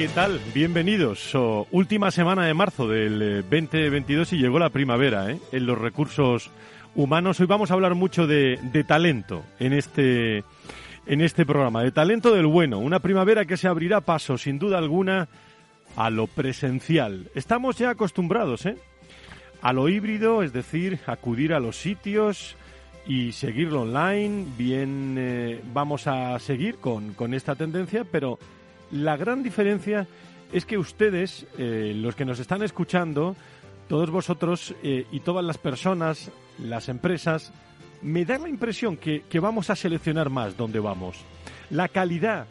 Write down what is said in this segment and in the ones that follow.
¿Qué tal? Bienvenidos. última semana de marzo del 2022 eh, y llegó la primavera ¿eh? en los recursos humanos. Hoy vamos a hablar mucho de, talento en este, en este programa, de talento del bueno. Una primavera que se abrirá paso, sin duda alguna, a lo presencial. Estamos ya acostumbrados ¿eh? a lo híbrido, es decir, acudir a los sitios y seguirlo online. Bien, eh, vamos a seguir con, con esta tendencia, pero la gran diferencia es que ustedes, eh, los que nos están escuchando, todos vosotros eh, y todas las personas, las empresas, me da la impresión que, que vamos a seleccionar más dónde vamos. La calidad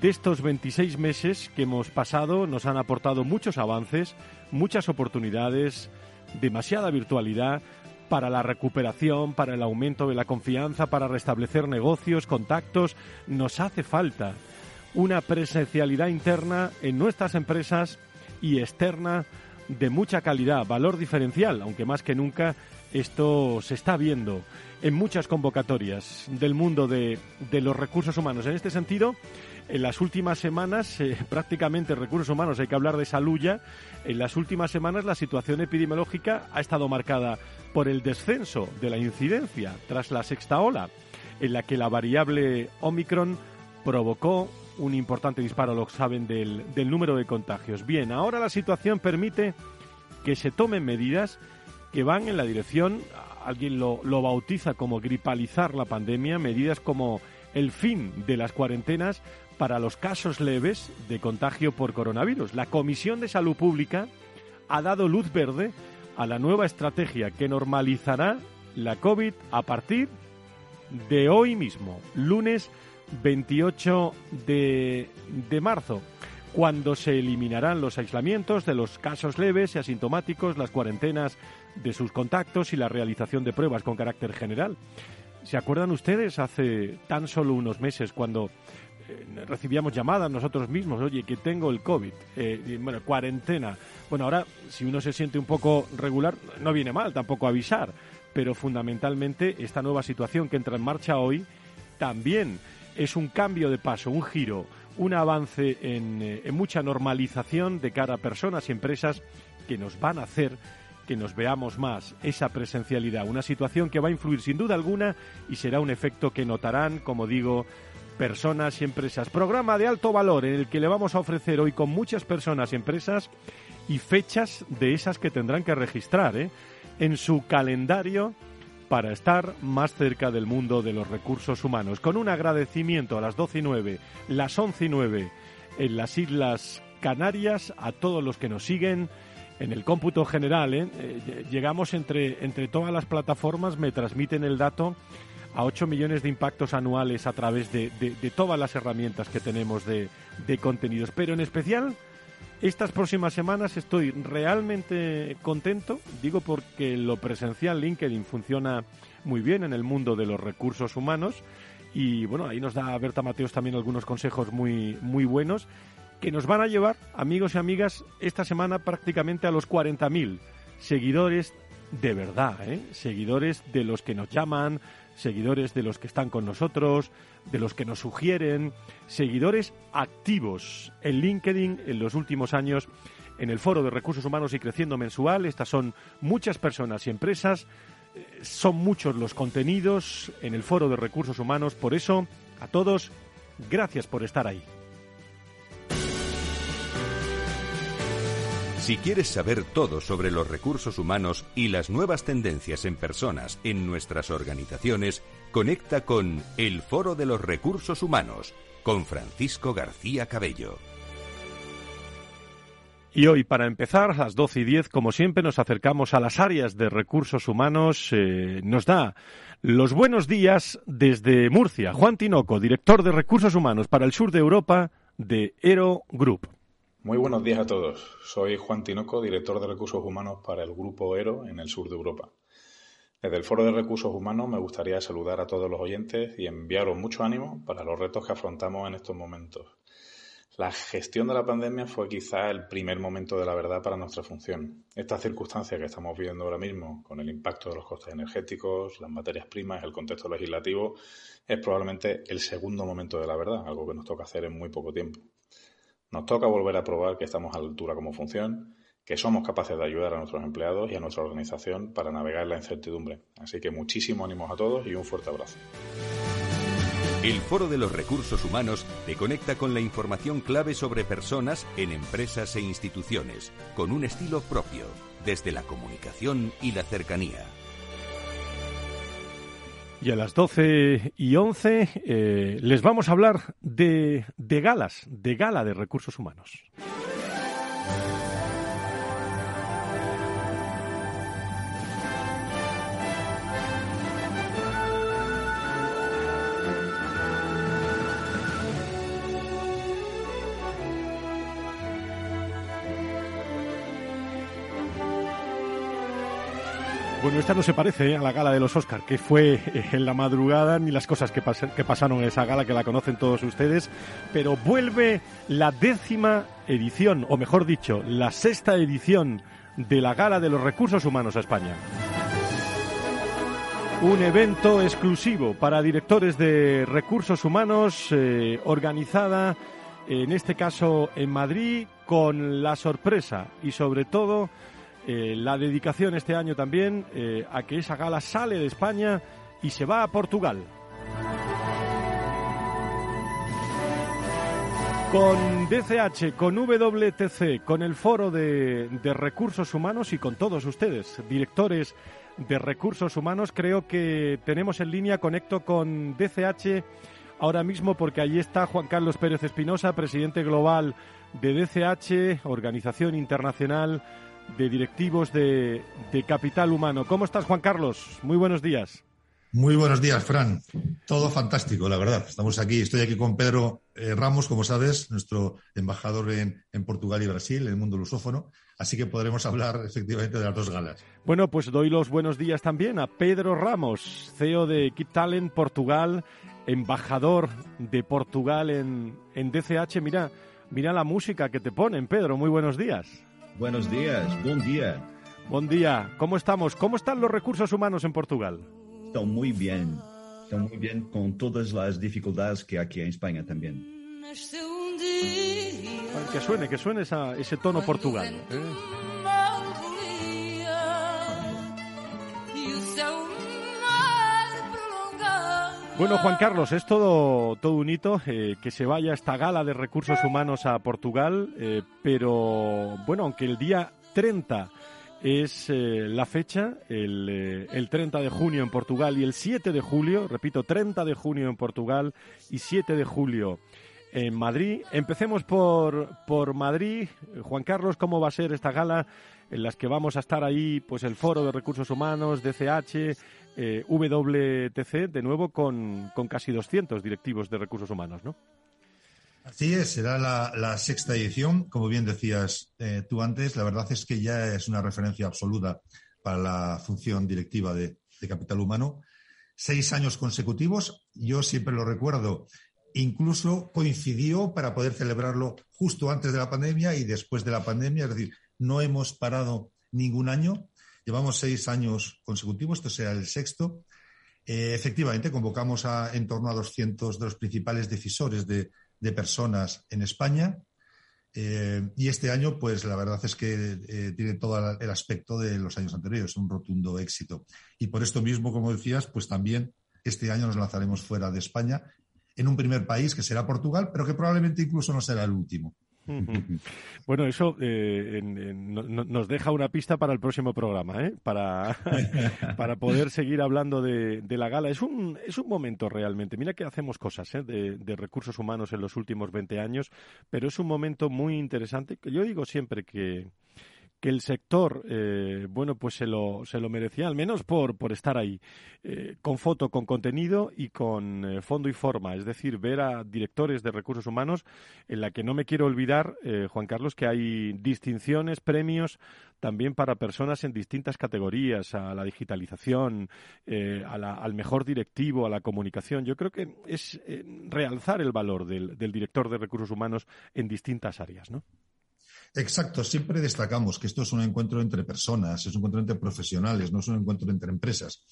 de estos 26 meses que hemos pasado nos han aportado muchos avances, muchas oportunidades, demasiada virtualidad para la recuperación, para el aumento de la confianza, para restablecer negocios, contactos. Nos hace falta una presencialidad interna en nuestras empresas y externa de mucha calidad, valor diferencial, aunque más que nunca esto se está viendo en muchas convocatorias del mundo de, los recursos humanos. En este sentido, en las últimas semanas, eh, prácticamente recursos humanos, hay que hablar de salud ya, en las últimas semanas la situación epidemiológica ha estado marcada por el descenso de la incidencia tras la sexta ola, en la que la variable Omicron provocó un importante disparo, lo saben, del, del número de contagios. Bien, ahora la situación permite que se tomen medidas que van en la dirección, alguien lo, lo, bautiza como gripalizar la pandemia, medidas como el fin de las cuarentenas para los casos leves de contagio por coronavirus. La Comisión de Salud Pública ha dado luz verde a la nueva estrategia que normalizará la COVID a partir de hoy mismo, lunes 28 de, marzo, cuando se eliminarán los aislamientos de los casos leves y asintomáticos, las cuarentenas de sus contactos y la realización de pruebas con carácter general. ¿Se acuerdan ustedes hace tan solo unos meses cuando eh, recibíamos llamadas nosotros mismos, oye, que tengo el COVID, eh, bueno, cuarentena. Bueno, ahora si uno se siente un poco regular, no viene mal tampoco avisar, pero fundamentalmente esta nueva situación que entra en marcha hoy también es un cambio de paso, un giro, un avance eh, en, mucha normalización de cara a personas y empresas que nos van a hacer que nos veamos más esa presencialidad, una situación que va a influir sin duda alguna y será un efecto que notarán, como digo, personas y empresas. Programa de alto valor en el que le vamos a ofrecer hoy con muchas personas y empresas y fechas de esas que tendrán que registrar ¿eh? en su calendario para estar más cerca del mundo de los recursos humanos. Con un agradecimiento a las 12 y 9, las 11 y 9 en las Islas Canarias, a todos los que nos siguen en el cómputo general. ¿eh? Eh, llegamos entre, entre todas las plataformas, me transmiten el dato a 8 millones de impactos anuales a través de, de, todas las herramientas que tenemos de, de contenidos, pero en especial estas próximas semanas estoy realmente contento, digo porque lo presencial LinkedIn funciona muy bien en el mundo de los recursos humanos y bueno, ahí nos da Berta Mateos también algunos consejos muy, muy buenos que nos van a llevar, amigos y amigas, esta semana prácticamente a los 40.000 seguidores de verdad, ¿eh? seguidores de los que nos llaman, seguidores de los que están con nosotros, de los que nos sugieren, seguidores activos en LinkedIn en los últimos años en el Foro de Recursos Humanos y Creciendo Mensual. Estas son muchas personas y empresas, eh, son muchos los contenidos en el Foro de Recursos Humanos. Por eso, a todos, gracias por estar ahí. Si quieres saber todo sobre los recursos humanos y las nuevas tendencias en personas en nuestras organizaciones, conecta con El Foro de los Recursos Humanos con Francisco García Cabello. Y hoy, para empezar, a las 12 y 10, como siempre, nos acercamos a las áreas de recursos humanos. Eh, nos da los buenos días desde Murcia. Juan Tinoco, director de recursos humanos para el sur de Europa de Ero Group. Muy buenos días a todos. Soy Juan Tinoco, director de recursos humanos para el grupo Ero en el sur de Europa. Desde el Foro de Recursos Humanos me gustaría saludar a todos los oyentes y enviaros mucho ánimo para los retos que afrontamos en estos momentos. La gestión de la pandemia fue quizá el primer momento de la verdad para nuestra función. Esta circunstancia que estamos viviendo ahora mismo, con el impacto de los costes energéticos, las materias primas, el contexto legislativo, es probablemente el segundo momento de la verdad, algo que nos toca hacer en muy poco tiempo. Nos toca volver a probar que estamos a la altura como función, que somos capaces de ayudar a nuestros empleados y a nuestra organización para navegar la incertidumbre. Así que muchísimo ánimo a todos y un fuerte abrazo. El Foro de los Recursos Humanos te conecta con la información clave sobre personas en empresas e instituciones, con un estilo propio, desde la comunicación y la cercanía. Y a las 12 y 11 eh, les vamos a hablar de, de galas, de gala de recursos humanos. Bueno, esta no se parece ¿eh? a la gala de los Oscar, que fue eh, en la madrugada, ni las cosas que, pasaron en esa gala, que la conocen todos ustedes, pero vuelve la décima edición, o mejor dicho, la sexta edición de la gala de los recursos humanos a España. Un evento exclusivo para directores de recursos humanos, eh, organizada en este caso en Madrid, con la sorpresa y sobre todo eh, la dedicación este año también eh, a que esa gala sale de España y se va a Portugal. Con DCH, con WTC, con el Foro de, de, Recursos Humanos y con todos ustedes, directores de Recursos Humanos, creo que tenemos en línea, conecto con DCH ahora mismo porque allí está Juan Carlos Pérez Espinosa, presidente global de DCH, Organización Internacional de directivos de, Capital Humano. ¿Cómo estás, Juan Carlos? Muy buenos días. Muy buenos días, Fran. Todo fantástico, la verdad. Estamos aquí, estoy aquí con Pedro eh, Ramos, como sabes, nuestro embajador en, en, Portugal y Brasil, en el mundo lusófono. Así que podremos hablar efectivamente de las dos galas. Bueno, pues doy los buenos días también a Pedro Ramos, CEO de Keep Talent Portugal, embajador de Portugal en, en DCH. Mira, mira la música que te ponen, Pedro. Muy buenos días. Buenos días, buen día. Buen día, ¿cómo estamos? ¿Cómo están los recursos humanos en Portugal? Están muy bien, están muy bien con todas las dificultades que aquí en España también. que suene, que suene ese tono Portugal. ¿eh? Bueno, Juan Carlos, es todo, todo un hito eh, que se vaya esta gala de recursos humanos a Portugal, eh, pero bueno, aunque el día 30 es eh, la fecha, el, el, 30 de junio en Portugal y el 7 de julio, repito, 30 de junio en Portugal y 7 de julio en Madrid. Empecemos por, por Madrid. Juan Carlos, ¿cómo va a ser esta gala en las que vamos a estar ahí, pues el Foro de Recursos Humanos, DCH, eh, WTC, de nuevo con, casi 200 directivos de recursos humanos, ¿no? Así es, será la, sexta edición, como bien decías eh, tú antes, la verdad es que ya es una referencia absoluta para la función directiva de, de Capital Humano. Seis años consecutivos, yo siempre lo recuerdo, incluso coincidió para poder celebrarlo justo antes de la pandemia y después de la pandemia, es decir, no hemos parado ningún año Llevamos seis años consecutivos, este será el sexto. Eh, efectivamente, convocamos a en torno a 200 de los principales decisores de, personas en España. Eh, y este año, pues la verdad es que eh, tiene todo el aspecto de los años anteriores, un rotundo éxito. Y por esto mismo, como decías, pues también este año nos lanzaremos fuera de España, en un primer país que será Portugal, pero que probablemente incluso no será el último. Bueno, eso eh, nos deja una pista para el próximo programa, ¿eh? para, para poder seguir hablando de, la gala. Es un, es un momento realmente. Mira que hacemos cosas ¿eh? de, de, recursos humanos en los últimos 20 años, pero es un momento muy interesante. Yo digo siempre que, que el sector, eh, bueno, pues se lo, se lo merecía, al menos por, por estar ahí, eh, con foto, con contenido y con eh, fondo y forma. Es decir, ver a directores de recursos humanos en la que no me quiero olvidar, Juan Carlos, que hay distinciones, premios también para personas en distintas categorías, a la digitalización, al mejor directivo, a la comunicación. Yo creo que es realzar el valor del, del director de recursos humanos en distintas áreas, ¿no? Exacto, siempre destacamos que esto es un encuentro entre personas, es un encuentro entre profesionales, no es un encuentro entre empresas.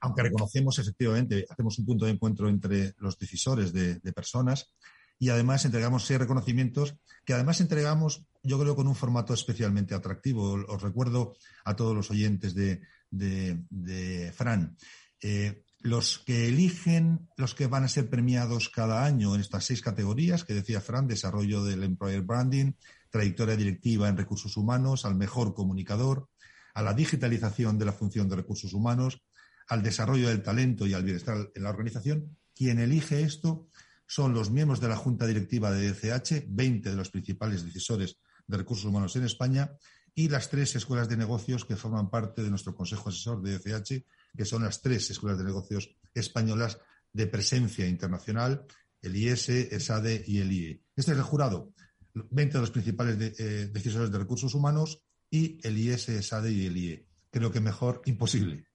Aunque reconocemos efectivamente, hacemos un punto de encuentro entre los decisores de, personas y además entregamos seis reconocimientos que además entregamos, yo creo, con un formato especialmente atractivo. Os recuerdo a todos los oyentes de, Fran. Eh, los que eligen, los que van a ser premiados cada año en estas seis categorías que decía Fran, desarrollo del employer branding, trayectoria directiva en recursos humanos, al mejor comunicador, a la digitalización de la función de recursos humanos, al desarrollo del talento y al bienestar en la organización. Quien elige esto son los miembros de la Junta Directiva de DCH, 20 de los principales decisores de recursos humanos en España, y las tres escuelas de negocios que forman parte de nuestro Consejo Asesor de DCH, que son las tres escuelas de negocios españolas de presencia internacional, el IS, ESADE y el IE. Este es el jurado. 20 de los principales eh, decisores de recursos humanos y el IS, SADE y el IE. Creo que mejor imposible.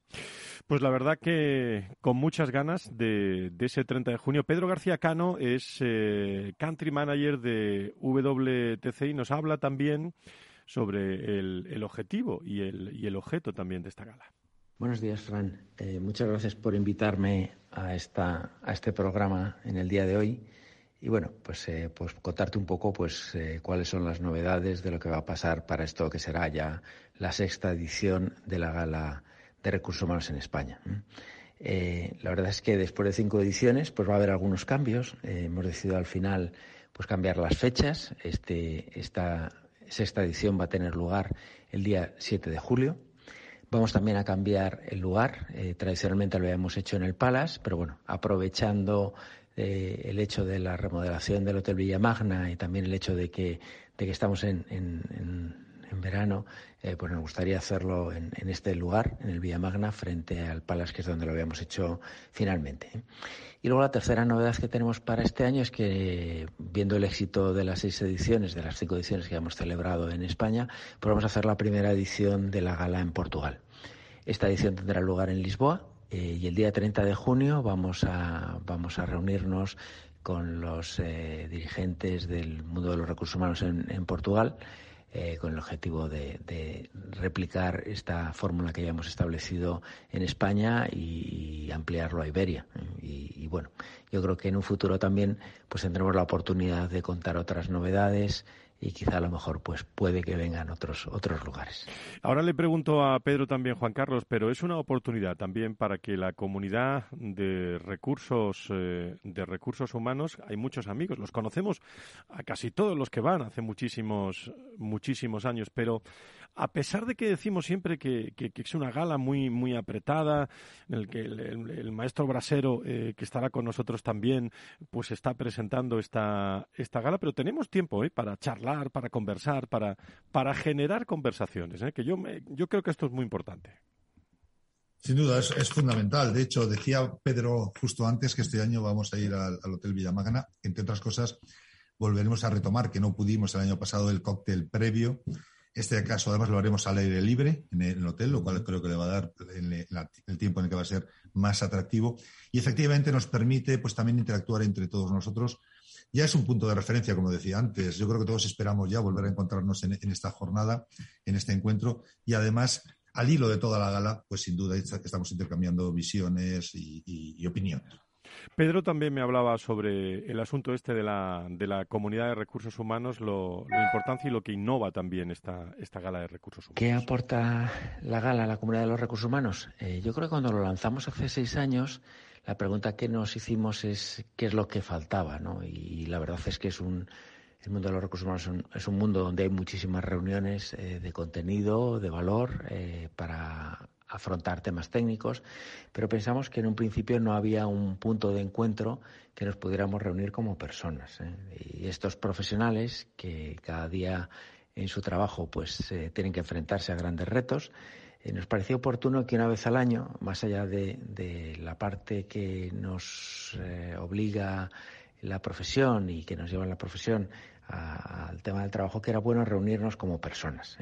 Pues la verdad que con muchas ganas de, ese 30 de junio. Pedro García Cano es eh, country manager de WTC y nos habla también sobre el, objetivo y el, y el, objeto también de esta gala. Buenos días, Fran. Eh, muchas gracias por invitarme a, esta, a este programa en el día de hoy y bueno, pues, eh, pues contarte un poco pues eh, cuáles son las novedades de lo que va a pasar para esto que será ya la sexta edición de la Gala de Recursos Humanos en España. Eh, la verdad es que después de cinco ediciones pues va a haber algunos cambios. hemos decidido al final pues cambiar las fechas. Este, esta sexta edición va a tener lugar el día 7 de julio. Vamos también a cambiar el lugar. tradicionalmente lo habíamos hecho en el Palace, pero bueno, aprovechando eh, el hecho de la remodelación del Hotel Villa Magna y también el hecho de que, de que estamos en, en, en, verano, eh, pues nos gustaría hacerlo en, en, este lugar, en el Villa Magna, frente al Palace, que es donde lo habíamos hecho finalmente. ¿eh? Y luego la tercera novedad que tenemos para este año es que, viendo el éxito de las seis ediciones, de las cinco ediciones que hemos celebrado en España, pues vamos a hacer la primera edición de la gala en Portugal. Esta edición tendrá lugar en Lisboa, eh, y el día 30 de junio vamos a, vamos a reunirnos con los eh, dirigentes del mundo de los recursos humanos en, Portugal eh, con el objetivo de, replicar esta fórmula que ya hemos establecido en España y, ampliarlo a Iberia. Y, y, bueno, yo creo que en un futuro también pues tendremos la oportunidad de contar otras novedades y quizá a lo mejor pues puede que vengan otros otros lugares. Ahora le pregunto a Pedro también Juan Carlos, pero es una oportunidad también para que la comunidad de recursos eh, de recursos humanos, hay muchos amigos, los conocemos a casi todos los que van hace muchísimos muchísimos años, pero a pesar de que decimos siempre que, es una gala muy muy apretada, en el que el, maestro Brasero eh, que estará con nosotros también pues está presentando esta esta gala, pero tenemos tiempo eh, para charlar para conversar, para, para generar conversaciones, ¿eh? que yo, yo creo que esto es muy importante. Sin duda, es, fundamental. De hecho, decía Pedro justo antes que este año vamos a ir al, Hotel Villamagna. Entre otras cosas, volveremos a retomar, que no pudimos el año pasado, el cóctel previo. Este caso, además, lo haremos al aire libre en el, hotel, lo cual creo que le va a dar el, tiempo en el que va a ser más atractivo. Y efectivamente nos permite pues, también interactuar entre todos nosotros ya es un punto de referencia, como decía antes. Yo creo que todos esperamos ya volver a encontrarnos en, esta jornada, en este encuentro, y además, al hilo de toda la gala, pues sin duda estamos intercambiando visiones y, opiniones. Pedro también me hablaba sobre el asunto este de la, de la comunidad de recursos humanos, lo, la importancia y lo que innova también esta, esta gala de recursos humanos. ¿Qué aporta la gala a la comunidad de los recursos humanos? Eh, yo creo que cuando lo lanzamos hace seis años, la pregunta que nos hicimos es qué es lo que faltaba, ¿no? Y la verdad es que es un el mundo de los recursos humanos es un, mundo donde hay muchísimas reuniones de contenido, de valor, para afrontar temas técnicos, pero pensamos que en un principio no había un punto de encuentro que nos pudiéramos reunir como personas. ¿eh? Y estos profesionales que cada día en su trabajo pues eh, tienen que enfrentarse a grandes retos, eh, nos pareció oportuno que una vez al año, más allá de, la parte que nos obliga la profesión y que nos lleva la profesión al tema del trabajo, que era bueno reunirnos como personas.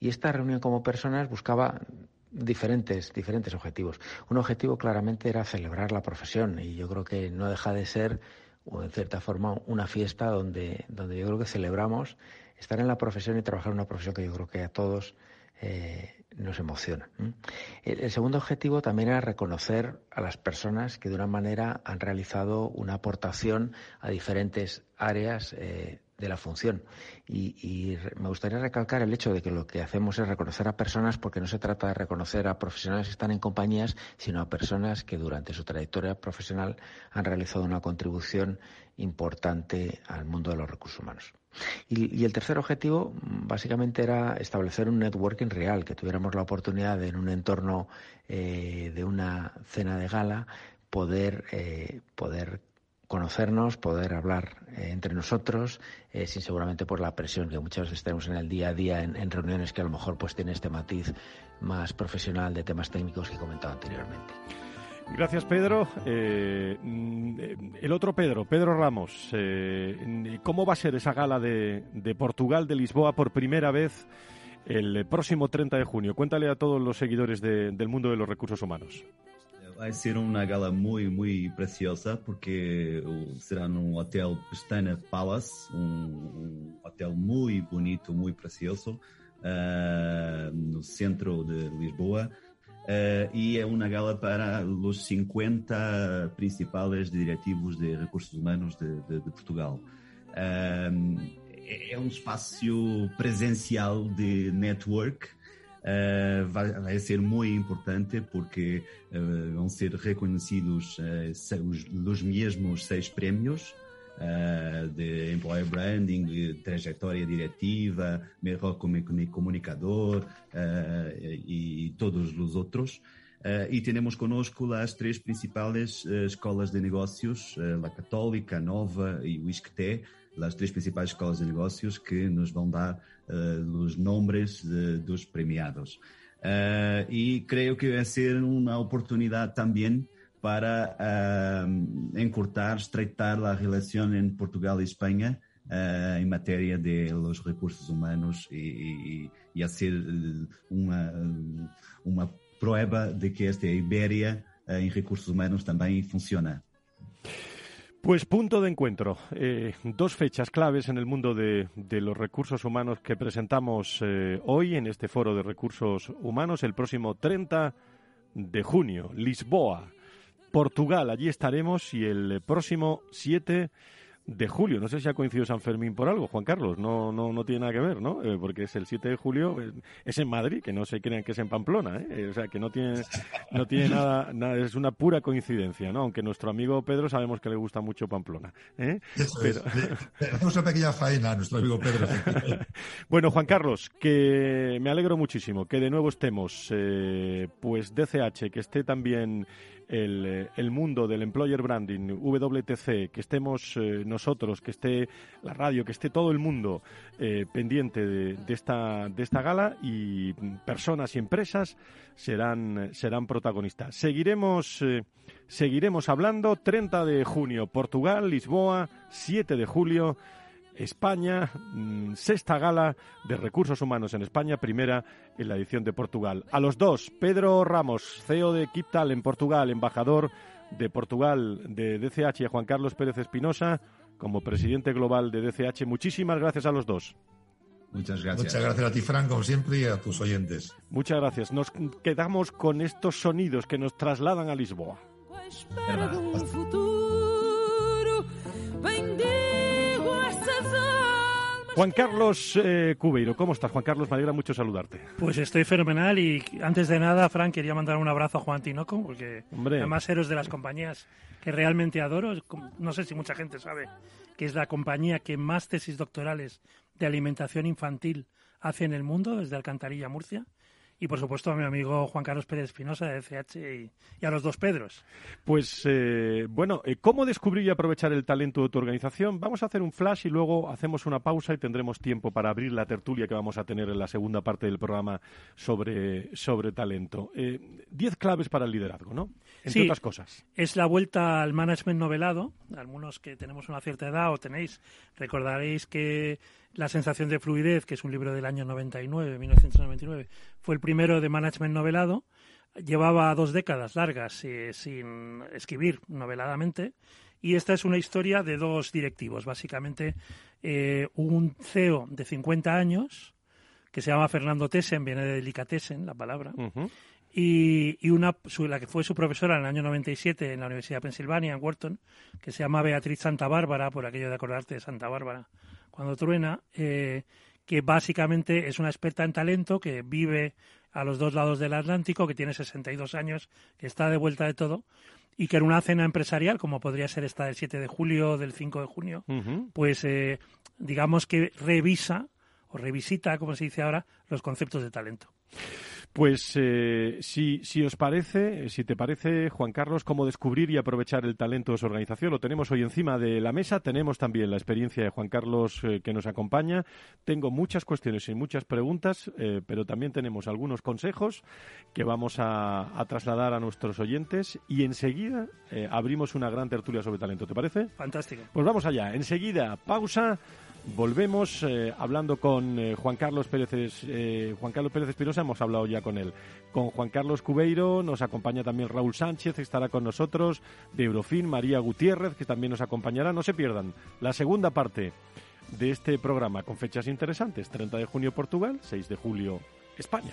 Y esta reunión como personas buscaba diferentes, diferentes objetivos. Un objetivo claramente era celebrar la profesión y yo creo que no deja de ser, en cierta forma, una fiesta donde, donde yo creo que celebramos estar en la profesión y trabajar en una profesión que yo creo que a todos eh, nos emociona. El, segundo objetivo también era reconocer a las personas que de una manera han realizado una aportación a diferentes áreas eh, de la función. Y, me gustaría recalcar el hecho de que lo que hacemos es reconocer a personas porque no se trata de reconocer a profesionales que están en compañías, sino a personas que durante su trayectoria profesional han realizado una contribución importante al mundo de los recursos humanos. Y, el tercer objetivo básicamente era establecer un networking real, que tuviéramos la oportunidad de, en un entorno eh, de una cena de gala poder, eh, poder conocernos, poder hablar eh, entre nosotros, eh, sin seguramente por la presión que muchas veces tenemos en el día a día en, reuniones que a lo mejor pues tiene este matiz más profesional de temas técnicos que he comentado anteriormente. Gracias, Pedro. Eh, el otro Pedro, Pedro Ramos, ¿cómo va a ser esa gala de, de Portugal, de Lisboa, por primera vez el próximo 30 de junio? Cuéntale a todos los seguidores del mundo de los recursos humanos. Vai ser uma gala muito, muito preciosa, porque será num hotel Pestana Palace, um, um hotel muito bonito, muito precioso, uh, no centro de Lisboa. Uh, e é uma gala para os 50 principais diretivos de recursos humanos de, de, de Portugal. Uh, é um espaço presencial de network uh, vai, vai, ser muito importante porque uh, vão ser reconhecidos uh, os, os mesmos seis prémios de Employer Branding, de trajetória diretiva, melhor comunicador e, e todos os outros. Uh, e temos conosco as três principais uh, escolas de negócios, uh, a Católica, a Nova e o ISCTE, as três principais escolas de negócios que nos vão dar uh, os nomes de, dos premiados. Uh, e creio que vai ser uma oportunidade também para uh, encurtar, estreitar a relação entre Portugal e Espanha uh, em matéria de los recursos humanos e, e, e a ser uma, uma prova de que esta Ibéria em recursos humanos também funciona. Pues punto de encuentro. Eh, dos fechas claves en el mundo de, los recursos humanos que presentamos eh, hoy en este foro de recursos humanos. El próximo 30 de junio, Lisboa, Portugal. Allí estaremos y el próximo 7 de julio. No sé si ha coincidido San Fermín por algo, Juan Carlos. No, no, no tiene nada que ver, ¿no? Eh, porque es el 7 de julio, eh, es en Madrid, que no se crean que es en Pamplona, ¿eh? ¿eh? O sea, que no tiene, no tiene nada, nada, es una pura coincidencia, ¿no? Aunque nuestro amigo Pedro sabemos que le gusta mucho Pamplona. ¿eh? Pero... Hacemos una pequeña faena a nuestro amigo Pedro. bueno, Juan Carlos, que me alegro muchísimo que de nuevo estemos, pues DCH, que esté también el, el, mundo del employer branding, WTC, que estemos eh, nosotros, que esté la radio, que esté todo el mundo eh, pendiente de, esta, de esta gala y personas y empresas serán, serán protagonistas. Seguiremos, eh, seguiremos hablando 30 de junio, Portugal, Lisboa, 7 de julio. España, mm, sexta gala de recursos humanos en España, primera en la edición de Portugal. A los dos, Pedro Ramos, CEO de Kiptal en Portugal, embajador de Portugal de DCH y a Juan Carlos Pérez Espinosa como presidente global de DCH. Muchísimas gracias a los dos. Muchas gracias. Muchas gracias a ti, Frank, como siempre, y a tus oyentes. Muchas gracias. Nos quedamos con estos sonidos que nos trasladan a Lisboa. Juan Carlos eh, Cubeiro, ¿cómo estás? Juan Carlos, me alegra mucho saludarte. Pues estoy fenomenal y antes de nada, Frank, quería mandar un abrazo a Juan Tinoco, porque además eres de las compañías que realmente adoro. No sé si mucha gente sabe que es la compañía que más tesis doctorales de alimentación infantil hace en el mundo, desde Alcantarilla, Murcia y por supuesto a mi amigo Juan Carlos Pérez Espinosa de CH y, a los dos Pedros. Pues eh, bueno, eh, ¿cómo descubrir y aprovechar el talento de tu organización? Vamos a hacer un flash y luego hacemos una pausa y tendremos tiempo para abrir la tertulia que vamos a tener en la segunda parte del programa sobre, sobre talento. Eh, diez claves para el liderazgo, ¿no? Entre otras cosas. Es la vuelta al management novelado. Algunos que tenemos una cierta edad o tenéis, recordaréis que la sensación de fluidez, que es un libro del año 99, 1999, fue el primero de management novelado. Llevaba dos décadas largas eh, sin escribir noveladamente. Y esta es una historia de dos directivos. Básicamente, eh, un CEO de 50 años, que se llama Fernando Tessen, viene de delicatessen la palabra, y, y, una, la que fue su profesora en el año 97 en la Universidad de Pensilvania, en Wharton, que se llama Beatriz Santa Bárbara, por aquello de acordarte de Santa Bárbara, cuando truena, eh, que básicamente es una experta en talento que vive a los dos lados del Atlántico, que tiene 62 años, que está de vuelta de todo, y que en una cena empresarial, como podría ser esta del 7 de julio o del 5 de junio, pues eh, digamos que revisa o revisita, como se dice ahora, los conceptos de talento. Pues eh, si, si os parece, si te parece, Juan Carlos, cómo descubrir y aprovechar el talento de su organización, lo tenemos hoy encima de la mesa. Tenemos también la experiencia de Juan Carlos eh, que nos acompaña. Tengo muchas cuestiones y muchas preguntas, eh, pero también tenemos algunos consejos que vamos a, a trasladar a nuestros oyentes y enseguida abrimos una gran tertulia sobre talento. ¿Te parece? Fantástico. Pues vamos allá. Enseguida, pausa. Volvemos eh, hablando con eh, Juan Carlos Pérez eh, Juan Carlos Pérez Espinosa, hemos hablado ya con él. Con Juan Carlos Cubeiro, nos acompaña también Raúl Sánchez, que estará con nosotros, de Eurofin, María Gutiérrez, que también nos acompañará. No se pierdan la segunda parte de este programa con fechas interesantes. 30 de junio Portugal, 6 de julio España.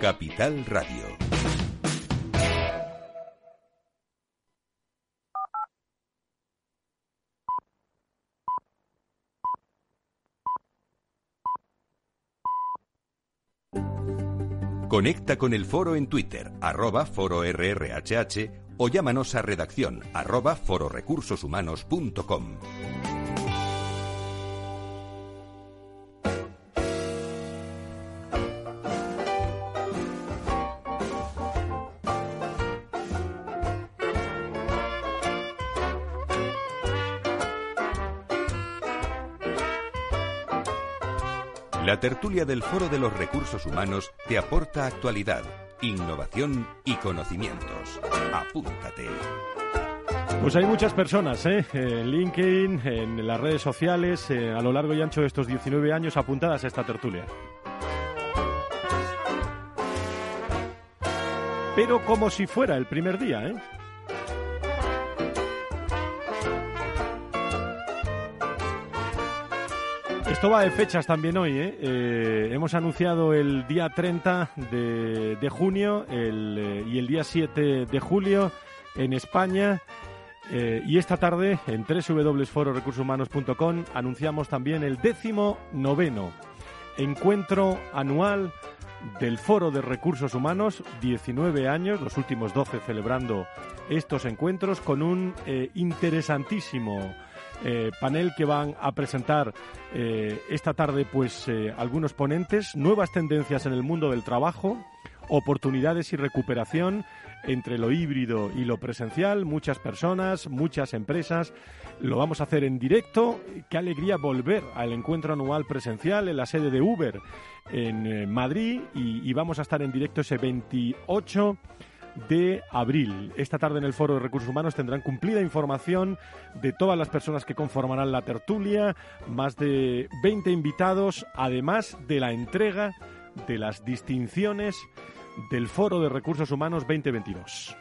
Capital Radio. Conecta con el foro en Twitter, arroba foro o llámanos a redacción arroba fororecursoshumanos.com. La tertulia del Foro de los Recursos Humanos te aporta actualidad, innovación y conocimientos. Apúntate. Pues hay muchas personas, ¿eh? en LinkedIn, en las redes sociales, eh, a lo largo y ancho de estos 19 años apuntadas a esta tertulia. Pero como si fuera el primer día, ¿eh? Esto va de fechas también hoy. ¿eh? Eh, hemos anunciado el día 30 de, junio eh, y el día 7 de julio en España. y esta tarde en www.fororecursoshumanos.com anunciamos también el décimo noveno encuentro anual del Foro de Recursos Humanos, 19 años, los últimos 12 celebrando estos encuentros con un interesantísimo eh, panel que van a presentar eh, esta tarde pues eh, algunos ponentes, nuevas tendencias en el mundo del trabajo, oportunidades y recuperación entre lo híbrido y lo presencial, muchas personas, muchas empresas. Lo vamos a hacer en directo. Qué alegría volver al encuentro anual presencial en la sede de Uber en Madrid y, y vamos a estar en directo ese 28 de abril. Esta tarde en el Foro de Recursos Humanos tendrán cumplida información de todas las personas que conformarán la tertulia, más de 20 invitados, además de la entrega de las distinciones del Foro de Recursos Humanos 2022.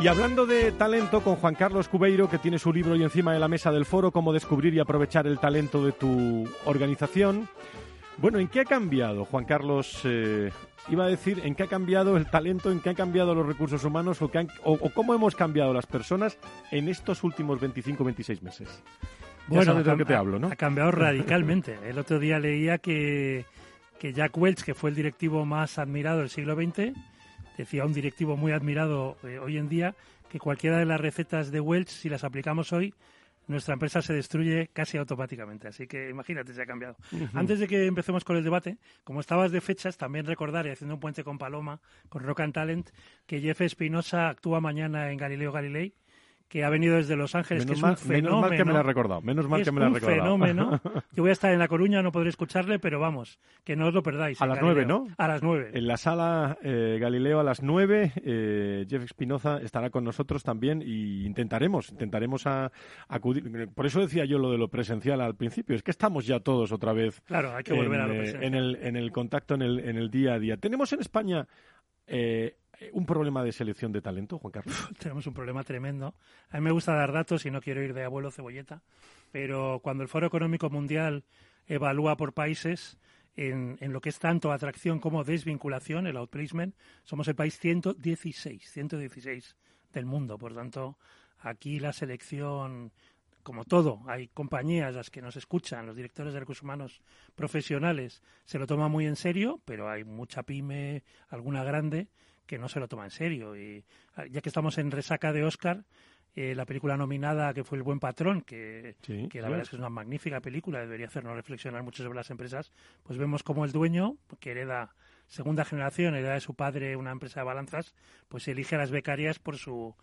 Y hablando de talento, con Juan Carlos Cubeiro, que tiene su libro y encima de la mesa del foro, cómo descubrir y aprovechar el talento de tu organización. Bueno, ¿en qué ha cambiado, Juan Carlos? Eh, iba a decir, ¿en qué ha cambiado el talento, en qué han cambiado los recursos humanos o, cómo hemos cambiado las personas en estos últimos 25 26 meses? bueno, de lo que te hablo, ¿no? Ha cambiado radicalmente. El otro día leía que, que Jack Welch, que fue el directivo más admirado del siglo XX, decía un directivo muy admirado eh, hoy en día, que cualquiera de las recetas de Welch, si las aplicamos hoy, nuestra empresa se destruye casi automáticamente. Así que imagínate, se ha cambiado. Antes de que empecemos con el debate, como estabas de fechas, también recordar, y haciendo un puente con Paloma, con Rock and Talent, que Jeff Espinosa actúa mañana en Galileo Galilei que ha venido desde Los Ángeles, que es un fenómeno. Menos mal que me lo ha recordado, menos mal que me ha recordado. fenómeno. Yo voy a estar en La Coruña, no podré escucharle, pero vamos, que no os lo perdáis. A las nueve, ¿no? A las nueve. En la sala eh, Galileo a las nueve, eh, Jeff Espinoza estará con nosotros también y intentaremos, intentaremos acudir. Por eso decía yo lo de lo presencial al principio, es que estamos ya todos otra vez. Claro, hay que volver en, a lo eh, presencial. En el, en el contacto, en el, en el día a día. Tenemos en España eh, un problema de selección de talento, Juan Carlos. Tenemos un problema tremendo. A mí me gusta dar datos y no quiero ir de abuelo cebolleta, pero cuando el Foro Económico Mundial evalúa por países en, lo que es tanto atracción como desvinculación, el outplacement, somos el país 116, 116 del mundo. Por tanto, aquí la selección como todo, hay compañías las que nos escuchan, los directores de recursos humanos profesionales se lo toman muy en serio, pero hay mucha pyme, alguna grande, que no se lo toma en serio. Y ah, ya que estamos en resaca de Oscar, eh, la película nominada que fue El Buen Patrón, que, que la verdad es que es una magnífica película, debería hacernos reflexionar mucho sobre las empresas, pues vemos como el dueño, que hereda segunda generación, hereda de su padre una empresa de balanzas, pues elige a las becarias por su,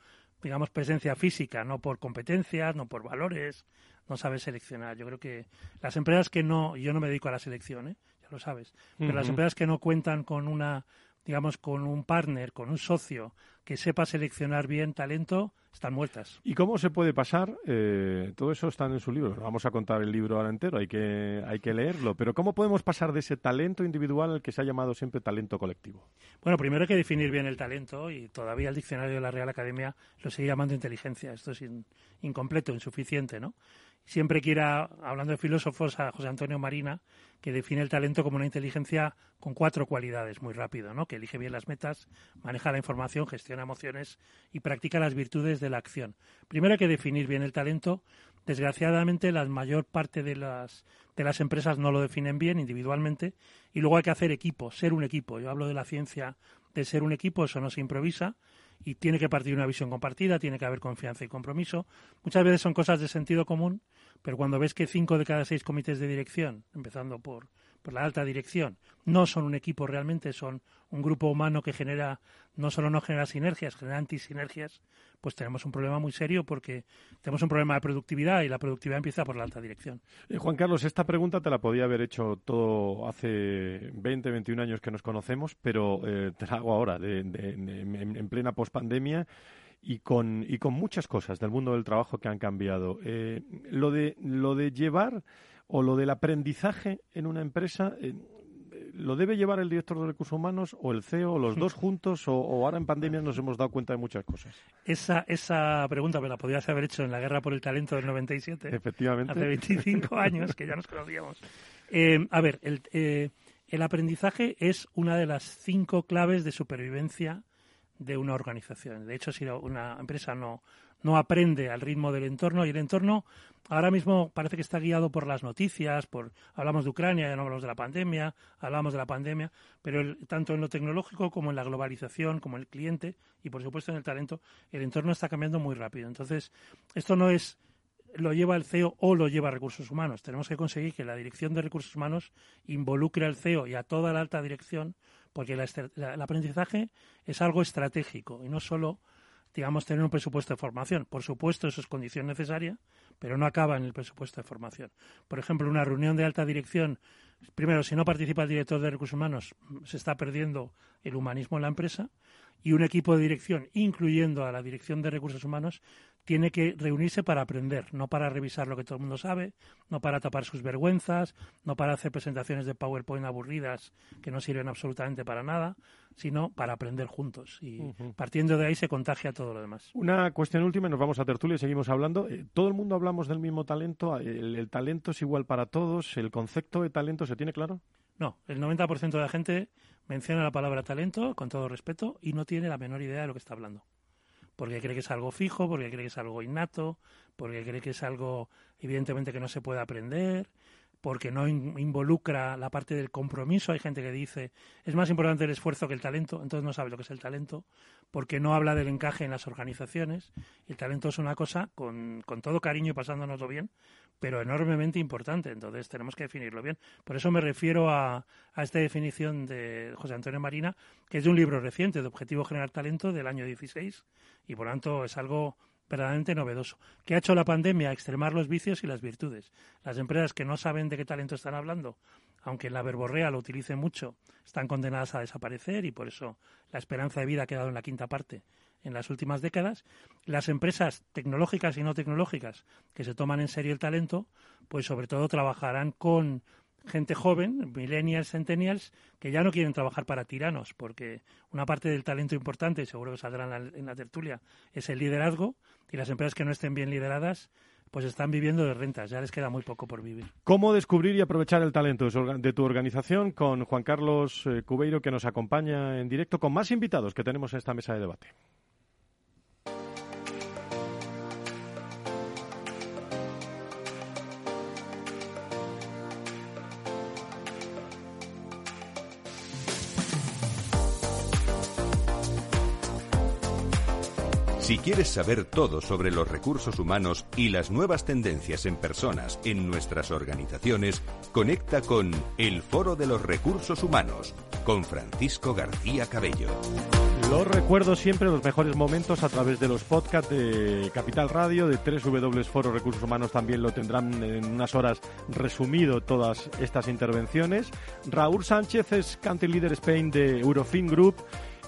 digamos, presencia física, no por competencias, no por valores, no sabe seleccionar. Yo creo que las empresas que no, yo no me dedico a la selección, ¿eh? ya lo sabes, pero las empresas que no cuentan con una digamos, con un partner, con un socio que sepa seleccionar bien talento, están muertas. ¿Y cómo se puede pasar? Eh, todo eso está en su libro. Vamos a contar el libro ahora entero, hay que, hay que leerlo. Pero ¿cómo podemos pasar de ese talento individual al que se ha llamado siempre talento colectivo? Bueno, primero hay que definir bien el talento y todavía el diccionario de la Real Academia lo sigue llamando inteligencia. Esto es incompleto, insuficiente, ¿no? Siempre quiera, hablando de filósofos, a José Antonio Marina, que define el talento como una inteligencia con cuatro cualidades, muy rápido, ¿no? Que elige bien las metas, maneja la información, gestiona emociones y practica las virtudes de la acción. Primero hay que definir bien el talento Desgraciadamente, la mayor parte de las, de las empresas no lo definen bien individualmente y luego hay que hacer equipo, ser un equipo. Yo hablo de la ciencia de ser un equipo, eso no se improvisa y tiene que partir una visión compartida, tiene que haber confianza y compromiso. Muchas veces son cosas de sentido común, pero cuando ves que cinco de cada seis comités de dirección, empezando por por la alta dirección, no son un equipo realmente, son un grupo humano que genera, no solo no genera sinergias, genera antisinergias, pues tenemos un problema muy serio porque tenemos un problema de productividad y la productividad empieza por la alta dirección. Eh, Juan Carlos, esta pregunta te la podía haber hecho todo hace 20, 21 años que nos conocemos, pero eh, te la hago ahora, en, plena pospandemia y con, y con muchas cosas del mundo del trabajo que han cambiado. Eh, lo, de, lo de llevar o lo del aprendizaje en una empresa, eh, ¿lo debe llevar el director de recursos humanos o el CEO, o los dos juntos, o, ahora en pandemia nos hemos dado cuenta de muchas cosas? Esa, esa pregunta me la podrías haber hecho en la Guerra por el Talento del 97. Efectivamente. Hace 25 años que ya nos conocíamos. Eh, a ver, el, eh, el aprendizaje es una de las cinco claves de supervivencia de una organización. De hecho, si una empresa no, no aprende al ritmo del entorno y el entorno ahora mismo parece que está guiado por las noticias, por hablamos de Ucrania, ya no hablamos de la pandemia, hablamos de la pandemia, pero tanto en lo tecnológico como en la globalización, como el cliente y por supuesto en el talento, el entorno está cambiando muy rápido. Entonces, esto no es lo lleva el CEO o lo lleva recursos humanos. Tenemos que conseguir que la dirección de recursos humanos involucre al CEO y a toda la alta dirección, porque el aprendizaje es algo estratégico y no solo digamos, tener un presupuesto de formación. Por supuesto, eso es condición necesaria, pero no acaba en el presupuesto de formación. Por ejemplo, una reunión de alta dirección, primero, si no participa el director de recursos humanos, se está perdiendo el humanismo en la empresa, y un equipo de dirección, incluyendo a la dirección de recursos humanos, tiene que reunirse para aprender, no para revisar lo que todo el mundo sabe, no para tapar sus vergüenzas, no para hacer presentaciones de PowerPoint aburridas que no sirven absolutamente para nada, sino para aprender juntos. Y partiendo de ahí se contagia todo lo demás. Una cuestión última y nos vamos a tertulia y seguimos hablando. Eh, todo el mundo hablamos del mismo talento. ¿El, talento es igual para todos? ¿El concepto de talento se tiene claro? No, el 90% de la gente menciona la palabra talento, con todo respeto, y no tiene la menor idea de lo que está hablando porque cree que es algo fijo, porque cree que es algo innato, porque cree que es algo evidentemente que no se puede aprender, porque no involucra la parte del compromiso. Hay gente que dice es más importante el esfuerzo que el talento, entonces no sabe lo que es el talento, porque no habla del encaje en las organizaciones. El talento es una cosa con, con todo cariño y pasándonoslo bien, pero enormemente importante, entonces tenemos que definirlo bien. Por eso me refiero a, a esta definición de José Antonio Marina, que es de un libro reciente, de Objetivo Generar Talento, del año 16, y por tanto es algo verdaderamente novedoso. ¿Qué ha hecho la pandemia? Extremar los vicios y las virtudes. Las empresas que no saben de qué talento están hablando, aunque la verborrea lo utilice mucho, están condenadas a desaparecer y por eso la esperanza de vida ha quedado en la quinta parte en las últimas décadas. Las empresas tecnológicas y no tecnológicas que se toman en serio el talento, pues sobre todo trabajarán con gente joven, millennials, centennials, que ya no quieren trabajar para tiranos, porque una parte del talento importante, seguro que saldrá en la, tertulia, es el liderazgo, y las empresas que no estén bien lideradas, pues están viviendo de rentas, ya les queda muy poco por vivir. ¿Cómo descubrir y aprovechar el talento de tu organización con Juan Carlos eh, Cubeiro, que nos acompaña en directo, con más invitados que tenemos en esta mesa de debate? Si quieres saber todo sobre los recursos humanos y las nuevas tendencias en personas en nuestras organizaciones, conecta con El Foro de los Recursos Humanos con Francisco García Cabello. Los recuerdo siempre los mejores momentos a través de los podcasts de Capital Radio, de W Foro Recursos Humanos también lo tendrán en unas horas resumido todas estas intervenciones. Raúl Sánchez es Country Leader Spain de Eurofin Group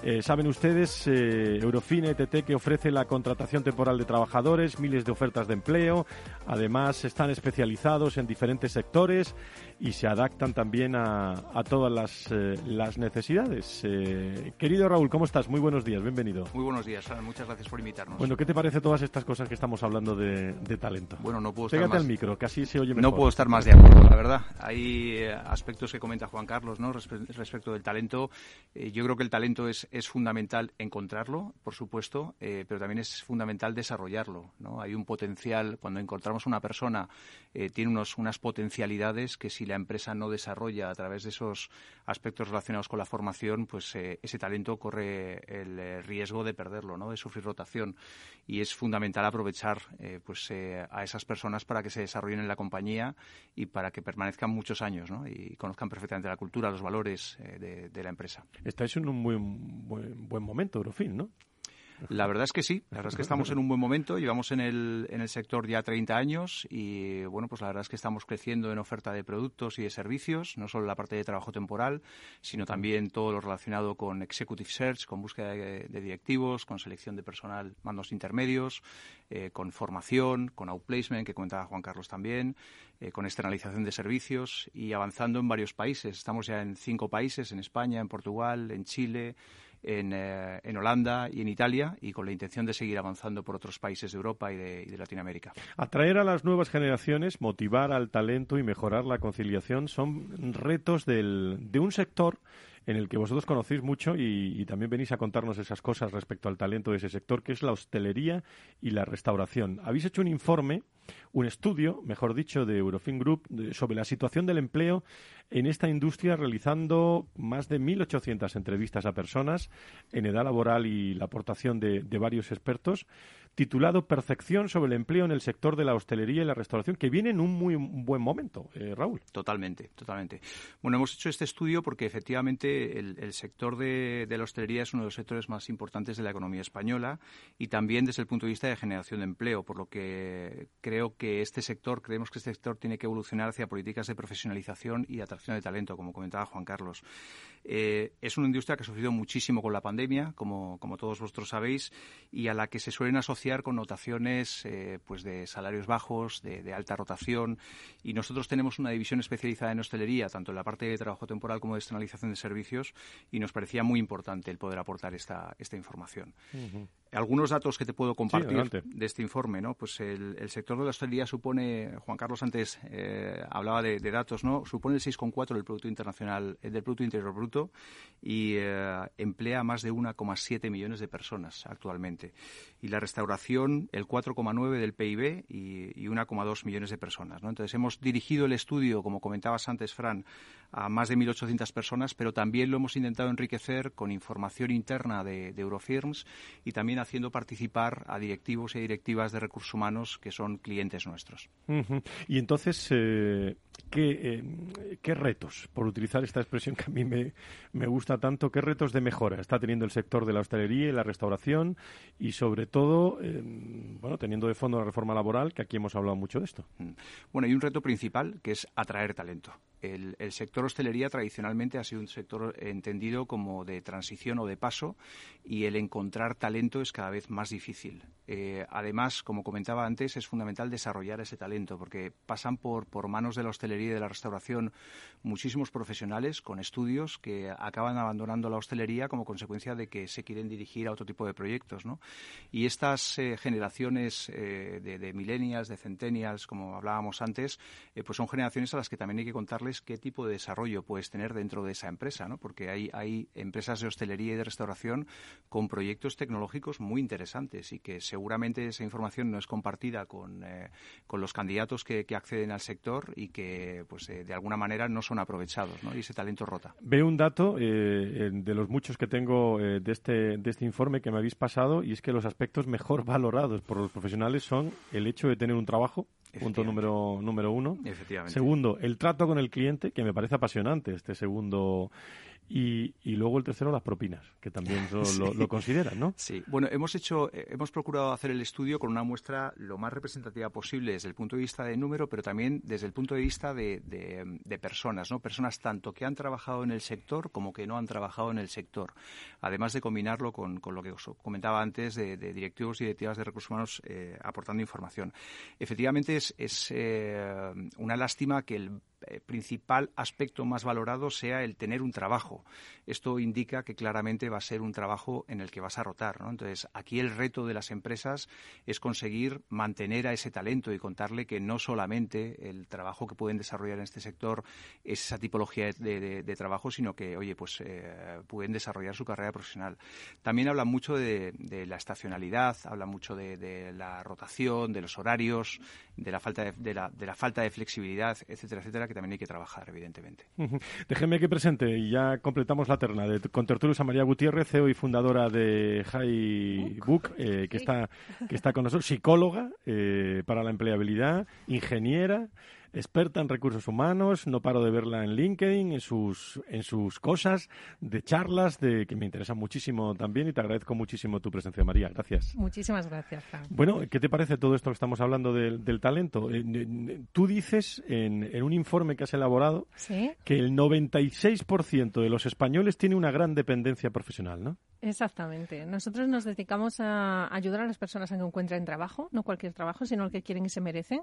eh, saben ustedes, eh, Eurofine ETT que ofrece la contratación temporal de trabajadores, miles de ofertas de empleo. Además, están especializados en diferentes sectores y se adaptan también a, todas las, eh, las necesidades. Eh, querido Raúl, ¿cómo estás? Muy buenos días, bienvenido. Muy buenos días, muchas gracias por invitarnos. Bueno, ¿qué te parece todas estas cosas que estamos hablando de, talento? Bueno, no puedo estar Pégate más... al micro, casi se oye mejor. No puedo estar más de acuerdo, la verdad. Hay aspectos que comenta Juan Carlos ¿no? respecto del talento. yo creo que el talento es es fundamental encontrarlo, por supuesto, eh, pero también es fundamental desarrollarlo. ¿no? Hay un potencial, cuando encontramos una persona, eh, tiene unos, unas potencialidades que si la empresa no desarrolla a través de esos aspectos relacionados con la formación, pues eh, ese talento corre el riesgo de perderlo, ¿no? de sufrir rotación. Y es fundamental aprovechar pues, a esas personas para que se desarrollen en la compañía y para que permanezcan muchos años ¿no? y conozcan perfectamente la cultura, los valores de, de la empresa. Estáis en un muy buen, buen momento, Eurofin, ¿no? La verdad es que sí, la verdad es que estamos en un buen momento, llevamos en el, en el sector ya 30 años y bueno, pues la verdad es que estamos creciendo en oferta de productos y de servicios, no solo la parte de trabajo temporal, sino también todo lo relacionado con Executive Search, con búsqueda de, directivos, con selección de personal, mandos intermedios, eh, con formación, con outplacement, que comentaba Juan Carlos también, eh, con externalización de servicios y avanzando en varios países. Estamos ya en cinco países, en España, en Portugal, en Chile, eh, en, Holanda y en Italia y con la intención de seguir avanzando por otros países de Europa y de, Latinoamérica. Atraer a las nuevas generaciones, motivar al talento y mejorar la conciliación son retos de un sector en el que vosotros conocéis mucho y, también venís a contarnos esas cosas respecto al talento de ese sector, que es la hostelería y la restauración. Habéis hecho un informe, un estudio, mejor dicho, de Eurofin Group sobre la situación del empleo en esta industria, realizando más de 1.800 entrevistas a personas en edad laboral y la aportación de varios expertos titulado Percepción sobre el empleo en el sector de la hostelería y la restauración, que viene en un muy buen momento, eh, Raúl. Totalmente, totalmente. Bueno, hemos hecho este estudio porque efectivamente el, sector de, la hostelería es uno de los sectores más importantes de la economía española y también desde el punto de vista de generación de empleo, por lo que creo que este sector, creemos que este sector tiene que evolucionar hacia políticas de profesionalización y atracción de talento, como comentaba Juan Carlos. Eh, es una industria que ha sufrido muchísimo con la pandemia, como, todos vosotros sabéis, y a la que se suelen asociar con notaciones eh, pues de salarios bajos, de, alta rotación, y nosotros tenemos una división especializada en hostelería, tanto en la parte de trabajo temporal como de externalización de servicios, y nos parecía muy importante el poder aportar esta información. Algunos datos que te puedo compartir de este informe, ¿no? Pues el, sector de la hostelería supone, Juan Carlos antes eh, hablaba de, datos, ¿no? Supone el 6,4 del Producto Internacional, eh, del Producto Interior Bruto y emplea más de 1,7 millones de personas actualmente. Y la restauración el 4,9 del PIB y, 1,2 millones de personas. Entonces, hemos dirigido el estudio, como comentabas antes, Fran, a más de 1.800 personas, pero también lo hemos intentado enriquecer con información interna de, Eurofirms y también haciendo participar a directivos y directivas de recursos humanos que son clientes nuestros. Y entonces, eh, eh, ¿qué, retos, por utilizar esta expresión que a mí me, me gusta tanto, qué retos de mejora está teniendo el sector de la hostelería y la restauración y, sobre todo, eh, bueno, teniendo de fondo la reforma laboral, que aquí hemos hablado mucho de esto? Mm. Bueno, hay un reto principal que es atraer talento. El, sector hostelería tradicionalmente ha sido un sector entendido como de transición o de paso y el encontrar talento es cada vez más difícil. Eh, además, como comentaba antes, es fundamental desarrollar ese talento porque pasan por, por manos de la hostelería y de la restauración muchísimos profesionales con estudios que acaban abandonando la hostelería como consecuencia de que se quieren dirigir a otro tipo de proyectos. ¿no? Y estas eh, generaciones eh, de, de, millennials, de centennials, como hablábamos antes, pues son generaciones a las que también hay que contarles qué tipo de desarrollo puedes tener dentro de esa empresa, ¿no? Porque hay, hay empresas de hostelería y de restauración con proyectos tecnológicos muy interesantes y que seguramente esa información no es compartida con, eh, con los candidatos que, acceden al sector y que, pues, eh, de alguna manera no son aprovechados, ¿no? Y ese talento rota. Veo un dato eh, de los muchos que tengo de, este, de este informe que me habéis pasado y es que los aspectos mejor valorados por los profesionales son el hecho de tener un trabajo, punto número, número uno. Segundo, el trato con el cliente, que me parece apasionante este segundo y, y, luego el tercero, las propinas, que también lo, lo, consideran, ¿no? Sí. Bueno, hemos hecho, eh, hemos procurado hacer el estudio con una muestra lo más representativa posible desde el punto de vista de número, pero también desde el punto de vista de, de, personas, ¿no? Personas tanto que han trabajado en el sector como que no han trabajado en el sector. Además de combinarlo con, con lo que os comentaba antes de, directivos y directivas de recursos humanos eh, aportando información. Efectivamente, es, es eh, una lástima que el principal aspecto más valorado sea el tener un trabajo. Esto indica que claramente va a ser un trabajo en el que vas a rotar. ¿no? Entonces, aquí el reto de las empresas es conseguir mantener a ese talento y contarle que no solamente el trabajo que pueden desarrollar en este sector es esa tipología de, trabajo, sino que, oye, pues eh, pueden desarrollar su carrera profesional. También habla mucho de, la estacionalidad, habla mucho de, la rotación, de los horarios, de la falta de, la, falta de flexibilidad, etcétera, etcétera, que también hay que trabajar, evidentemente. Déjeme que presente, y ya completamos la terna, de, con Tertulios a María Gutiérrez, CEO y fundadora de High Book, eh, que, está, que está con nosotros, psicóloga eh, para la empleabilidad, ingeniera, experta en recursos humanos, no paro de verla en LinkedIn, en sus, en sus cosas, de charlas, de que me interesan muchísimo también y te agradezco muchísimo tu presencia, María. Gracias. Muchísimas gracias, Bueno, ¿qué te parece todo esto que estamos hablando del, talento? Eh, tú dices en, en, un informe que has elaborado que el 96% de los españoles tiene una gran dependencia profesional, ¿no? Exactamente. Nosotros nos dedicamos a ayudar a las personas a que encuentren trabajo, no cualquier trabajo, sino el que quieren y se merecen.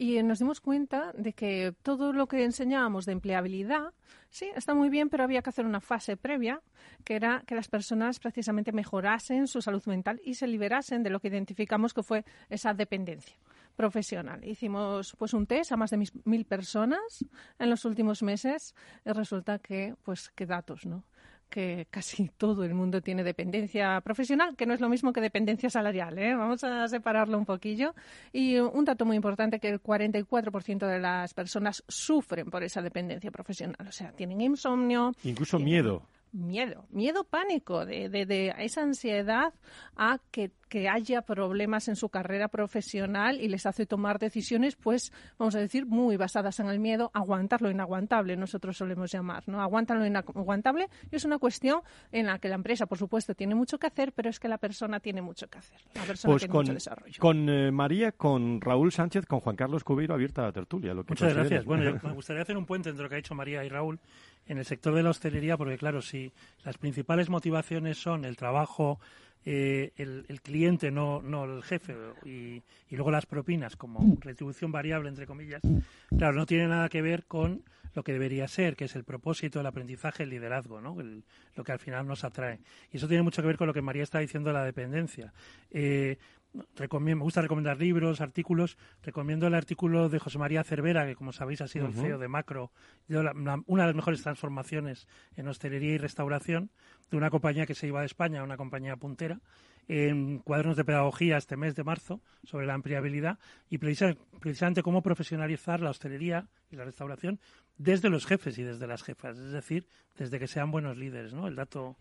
Y nos dimos cuenta de que todo lo que enseñábamos de empleabilidad, sí, está muy bien, pero había que hacer una fase previa, que era que las personas precisamente mejorasen su salud mental y se liberasen de lo que identificamos que fue esa dependencia profesional. Hicimos pues un test a más de mil personas en los últimos meses y resulta que pues qué datos, ¿no? Que casi todo el mundo tiene dependencia profesional, que no es lo mismo que dependencia salarial. ¿eh? Vamos a separarlo un poquillo. Y un dato muy importante, que el 44% de las personas sufren por esa dependencia profesional. O sea, tienen insomnio. Incluso miedo miedo, miedo pánico, de, de, esa ansiedad a que, haya problemas en su carrera profesional y les hace tomar decisiones, pues, vamos a decir, muy basadas en el miedo, aguantar lo inaguantable, nosotros solemos llamar, ¿no? Aguantan lo inaguantable y es una cuestión en la que la empresa, por supuesto, tiene mucho que hacer, pero es que la persona tiene mucho que hacer, la persona pues tiene con, mucho desarrollo. Con eh, María, con Raúl Sánchez, con Juan Carlos Cubeiro, abierta la tertulia. Lo que Muchas gracias. Bueno, me gustaría hacer un puente entre lo que ha dicho María y Raúl en el sector de la hostelería, porque claro, si las principales motivaciones son el trabajo, eh, el, cliente, no, no el jefe, y, luego las propinas como retribución variable, entre comillas, claro, no tiene nada que ver con lo que debería ser, que es el propósito, el aprendizaje, el liderazgo, ¿no? lo que al final nos atrae. Y eso tiene mucho que ver con lo que María está diciendo de la dependencia. Eh, me gusta recomendar libros, artículos. Recomiendo el artículo de José María Cervera, que como sabéis ha sido el CEO de Macro, una de las mejores transformaciones en hostelería y restauración de una compañía que se iba de España, una compañía puntera, en cuadernos de pedagogía este mes de marzo sobre la ampliabilidad y precisamente cómo profesionalizar la hostelería y la restauración desde los jefes y desde las jefas, es decir, desde que sean buenos líderes, ¿no? El dato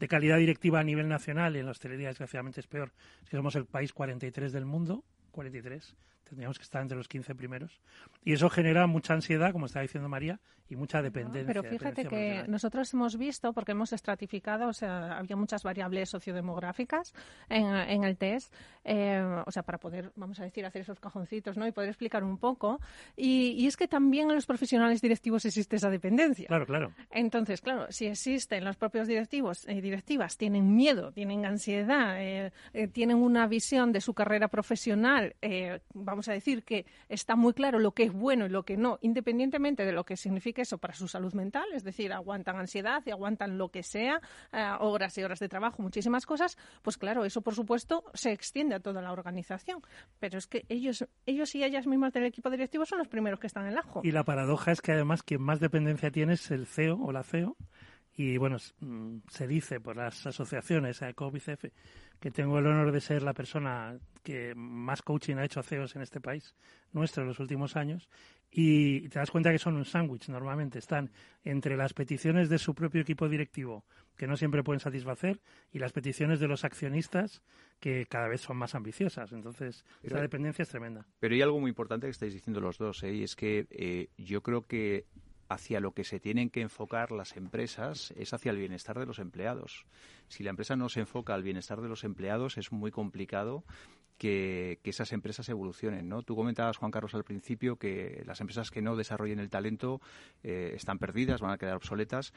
de calidad directiva a nivel nacional y en la hostelería desgraciadamente es peor. Si somos el país 43 del mundo, 43, tendríamos que estar entre los 15 primeros. Y eso genera mucha ansiedad, como estaba diciendo María, y mucha dependencia. pero fíjate que nosotros hemos visto, porque hemos estratificado, o sea, había muchas variables sociodemográficas en, el test, eh, o sea, para poder, vamos a decir, hacer esos cajoncitos, ¿no? Y poder explicar un poco. Y, es que también en los profesionales directivos existe esa dependencia. Claro, claro. Entonces, claro, si existen los propios directivos y directivas, tienen miedo, tienen ansiedad, eh, eh, tienen una visión de su carrera profesional, vamos a decir que está muy claro lo que es bueno y lo que no, independientemente de lo que signifique eso para su salud mental, es decir, aguantan ansiedad y aguantan lo que sea, eh, horas y horas de trabajo, muchísimas cosas, pues claro, eso por supuesto se extiende a toda la organización. Pero es que ellos, ellos y ellas mismas del equipo directivo son los primeros que están en el ajo. Y la paradoja es que además quien más dependencia tiene es el CEO o la CEO. Y bueno, mm, se dice por las asociaciones, AECOP y CF, que tengo el honor de ser la persona que más coaching ha hecho a CEOs en este país nuestro en los últimos años y te das cuenta que son un sándwich normalmente están entre las peticiones de su propio equipo directivo que no siempre pueden satisfacer y las peticiones de los accionistas que cada vez son más ambiciosas entonces esa dependencia es tremenda pero hay algo muy importante que estáis diciendo los dos ¿eh? y es que eh, yo creo que hacia lo que se tienen que enfocar las empresas es hacia el bienestar de los empleados. Si la empresa no se enfoca al bienestar de los empleados, es muy complicado que, esas empresas evolucionen. ¿no? Tú comentabas, Juan Carlos, al principio que las empresas que no desarrollen el talento eh, están perdidas, van a quedar obsoletas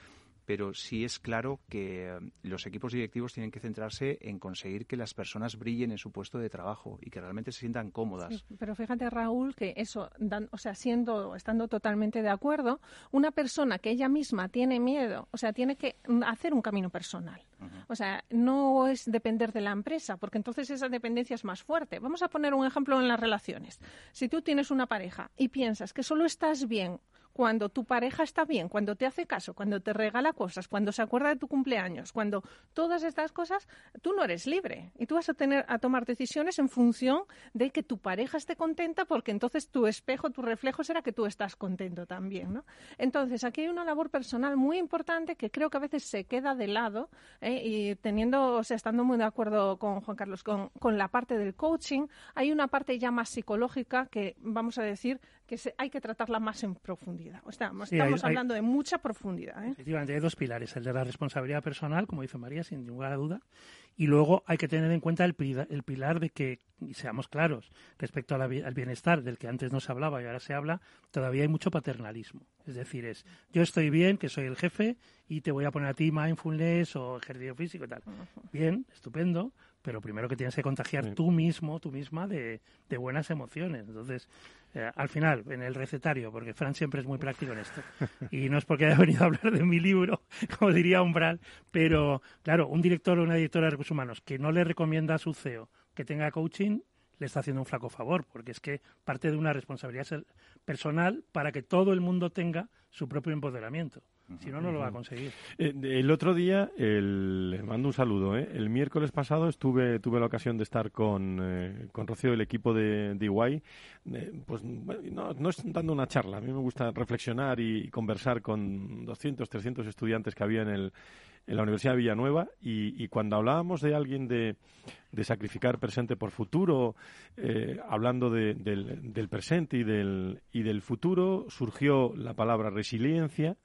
pero sí es claro que eh, los equipos directivos tienen que centrarse en conseguir que las personas brillen en su puesto de trabajo y que realmente se sientan cómodas. pero fíjate, Raúl, que eso, o sea, siendo, estando totalmente de acuerdo, una persona que ella misma tiene miedo, o sea, tiene que hacer un camino personal. O sea, no es depender de la empresa, porque entonces esa dependencia es más fuerte. Vamos a poner un ejemplo en las relaciones. Si tú tienes una pareja y piensas que solo estás bien cuando tu pareja está bien, cuando te hace caso, cuando te regala cosas, cuando se acuerda de tu cumpleaños, cuando todas estas cosas, tú no eres libre y tú vas a tener a tomar decisiones en función de que tu pareja esté contenta porque entonces tu espejo, tu reflejo será que tú estás contento también, ¿no? Entonces, aquí hay una labor personal muy importante que creo que a veces se queda de lado ¿eh? y teniendo, o sea, estando muy de acuerdo con Juan Carlos con, con la parte del coaching, hay una parte ya más psicológica que vamos a decir que hay que tratarla más en profundidad. Estamos, estamos hablando de mucha profundidad. ¿eh? Efectivamente, hay dos pilares, el de la responsabilidad personal, como dice María, sin ninguna duda, y luego hay que tener en cuenta el, el pilar de que, y seamos claros, respecto al bienestar del que antes no se hablaba y ahora se habla, todavía hay mucho paternalismo. Es decir, es yo estoy bien, que soy el jefe, y te voy a poner a ti mindfulness o ejercicio físico y tal. Bien, estupendo, pero primero que tienes que contagiar tú mismo, tú misma, de, de buenas emociones. Entonces, eh, al final, en el recetario, porque Fran siempre es muy práctico en esto, y no es porque haya venido a hablar de mi libro, como diría Umbral, pero claro, un director o una directora de recursos humanos que no le recomienda a su CEO que tenga coaching, le está haciendo un flaco favor, porque es que parte de una responsabilidad personal para que todo el mundo tenga su propio empoderamiento. Si no, no lo va a conseguir. Eh, el otro día, el, les mando un saludo. ¿eh? El miércoles pasado estuve tuve la ocasión de estar con, eh, con Rocío, el equipo de, de pues no, no, es dando una charla. A mí me gusta reflexionar y, conversar con 200, 300 estudiantes que había en, el, en la Universidad de Villanueva. Y, y cuando hablábamos de alguien de, de sacrificar presente por futuro, eh, hablando de, del, del presente y del, y del futuro, surgió la palabra resiliencia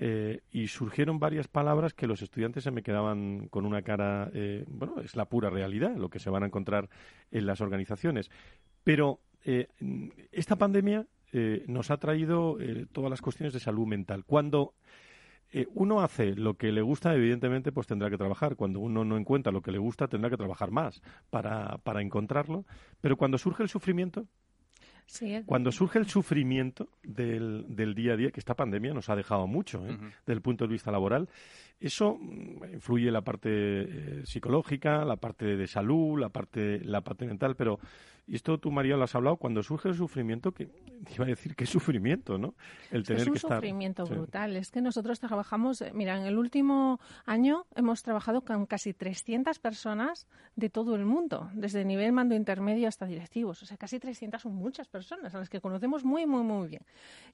eh, y surgieron varias palabras que los estudiantes se me quedaban con una cara, eh, bueno, es la pura realidad, lo que se van a encontrar en las organizaciones. Pero eh, esta pandemia nos ha traído todas las cuestiones de salud mental. Cuando uno hace lo que le gusta, evidentemente, pues tendrá que trabajar. Cuando uno no encuentra lo que le gusta, tendrá que trabajar más para, para encontrarlo. Pero cuando surge el sufrimiento, cuando surge el sufrimiento del, del, día a día, que esta pandemia nos ha dejado mucho ¿eh? desde el punto de vista laboral, eso mm, influye en la parte eh, psicológica, la parte de salud, la parte, la parte mental, pero y esto tú, María, lo has hablado, cuando surge el sufrimiento, que iba a decir que sufrimiento, ¿no? El tener es un sufrimiento brutal. Es que nosotros trabajamos, eh, mira, en el último año hemos trabajado con casi 300 personas de todo el mundo, desde nivel mando intermedio hasta directivos. O sea, casi 300 son muchas personas a las que conocemos muy, muy, muy bien.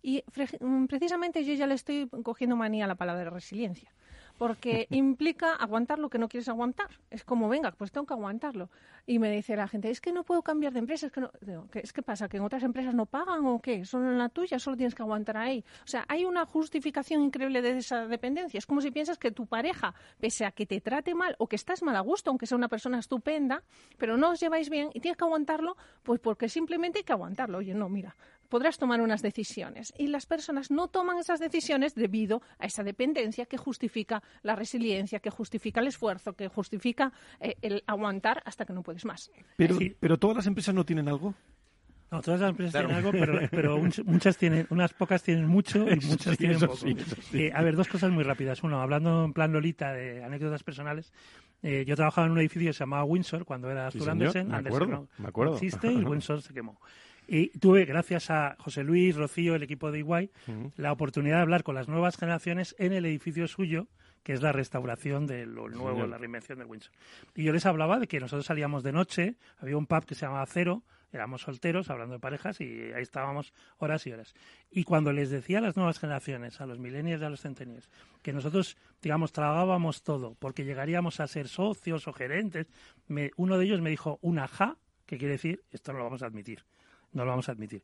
Y mm, precisamente yo ya le estoy cogiendo manía a la palabra resiliencia porque implica aguantar lo que no quieres aguantar. Es como, venga, pues tengo que aguantarlo. Y me dice la gente, es que no puedo cambiar de empresa, es que no... ¿Es que pasa? ¿Que en otras empresas no pagan o qué? ¿Solo en la tuya? ¿Solo tienes que aguantar ahí? O sea, hay una justificación increíble de esa dependencia. Es como si piensas que tu pareja, pese a que te trate mal o que estás mal a gusto, aunque sea una persona estupenda, pero no os lleváis bien y tienes que aguantarlo, pues porque simplemente hay que aguantarlo. Oye, no, mira, podrás tomar unas decisiones. Y las personas no toman esas decisiones debido a esa dependencia que justifica la resiliencia, que justifica el esfuerzo, que justifica eh, el aguantar hasta que no puedes más. Pero, pero todas las empresas no tienen algo. No, todas las empresas tienen algo, pero, muchas tienen, unas pocas tienen mucho y muchas tienen poco. Eh, a ver, dos cosas muy rápidas. Uno, hablando en plan Lolita de anécdotas personales, eh, yo trabajaba en un edificio que se llamaba Windsor cuando era sí, Andersen. Me acuerdo, me acuerdo. existe y Windsor se quemó. Y tuve, gracias a José Luis, Rocío, el equipo de Iguay, la oportunidad de hablar con las nuevas generaciones en el edificio suyo, que es la restauración de lo nuevo, la reinvención del Windsor. Y yo les hablaba de que nosotros salíamos de noche, había un pub que se llamaba Cero, éramos solteros, hablando de parejas, y ahí estábamos horas y horas. Y cuando les decía a las nuevas generaciones, a los millennials y a los centennials, que nosotros, digamos, tragábamos todo, porque llegaríamos a ser socios o gerentes, uno de ellos me dijo una ja, que quiere decir, esto no lo vamos a admitir no lo vamos a admitir.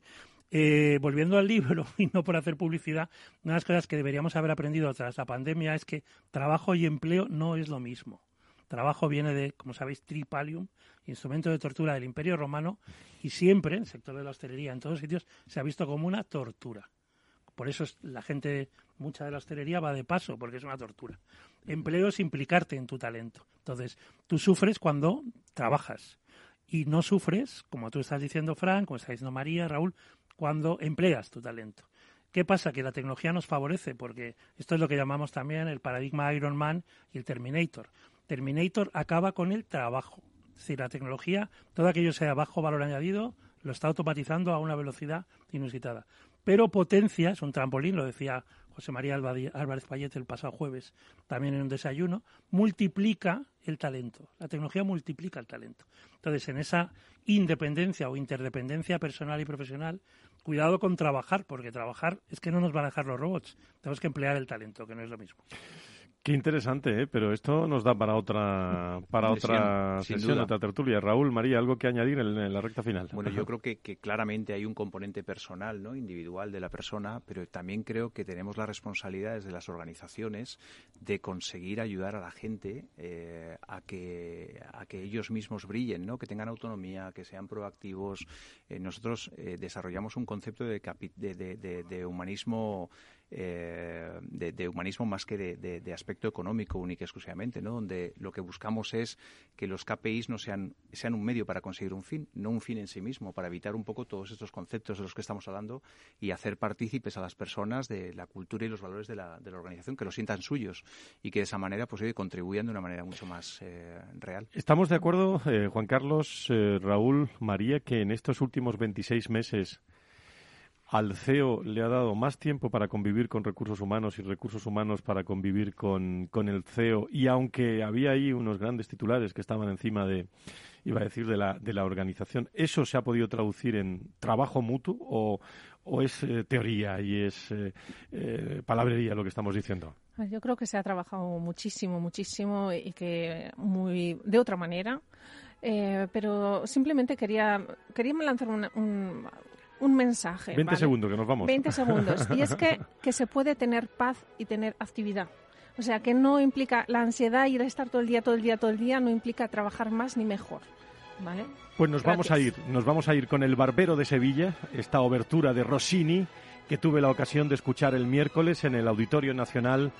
Eh, volviendo al libro, y no por hacer publicidad, una de las cosas que deberíamos haber aprendido tras la pandemia es que trabajo y empleo no es lo mismo. Trabajo viene de, como sabéis, tripalium, instrumento de tortura del Imperio Romano, y siempre, en el sector de la hostelería, en todos sitios, se ha visto como una tortura Por eso la gente, mucha de la hostelería va de paso, porque es una tortura. Empleo es implicarte en tu talento. Entonces, tú sufres cuando trabajas y no sufres, como tú estás diciendo, Frank, como está diciendo María, Raúl, cuando empleas tu talento. ¿Qué pasa? Que la tecnología nos favorece, porque esto es lo que llamamos también el paradigma Iron Man y el Terminator. Terminator acaba con el trabajo. Es decir, la tecnología, todo aquello sea bajo valor añadido, lo está automatizando a una velocidad inusitada. Pero potencia, es un trampolín, lo decía José María Álvarez Payete el pasado jueves, también en un desayuno, multiplica el talento. La tecnología multiplica el talento. Entonces, en esa independencia o interdependencia personal y profesional, cuidado con trabajar, porque trabajar es que no nos van a dejar los robots. Tenemos que emplear el talento, que no es lo mismo. Qué interesante, ¿eh? pero esto nos da para otra para otra sesión, otra tertulia. Raúl, María, algo que añadir en, la recta final. Bueno, yo creo que, claramente hay un componente personal, no, individual de la persona, pero también creo que tenemos la responsabilidad desde las organizaciones de conseguir ayudar a la gente eh, a que a que ellos mismos brillen, no, que tengan autonomía, que sean proactivos. Eh, nosotros eh, desarrollamos un concepto de, de, de humanismo eh, de, humanismo más que de, aspecto económico única y exclusivamente, ¿no? donde lo que buscamos es que los KPIs no sean, sean un medio para conseguir un fin, no un fin en sí mismo, para evitar un poco todos estos conceptos de los que estamos hablando y hacer partícipes a las personas de la cultura y los valores de la, la organización, que lo sientan suyos y que de esa manera pues, contribuyan de una manera mucho más eh, real. Estamos de acuerdo, eh, Juan Carlos, Raúl, María, que en estos últimos 26 meses al CEO le ha dado más tiempo para convivir con recursos humanos y recursos humanos para convivir con, el CEO. Y aunque había ahí unos grandes titulares que estaban encima de, iba a decir, de la, de la organización, ¿eso se ha podido traducir en trabajo mutuo o, o es eh, teoría y es eh, eh, palabrería lo que estamos diciendo? Yo creo que se ha trabajado muchísimo, muchísimo y que muy de otra manera. pero simplemente quería, quería lanzar un, un mensaje. 20 segundos, que nos vamos. 20 segundos. Y es que, que se puede tener paz y tener actividad. O sea, que no implica la ansiedad y el estar todo el día, todo el día, todo el día, no implica trabajar más ni mejor. ¿Vale? Pues nos vamos a ir, nos vamos a ir con El Barbero de Sevilla, esta obertura de Rossini que tuve la ocasión de escuchar el miércoles en el Auditorio Nacional,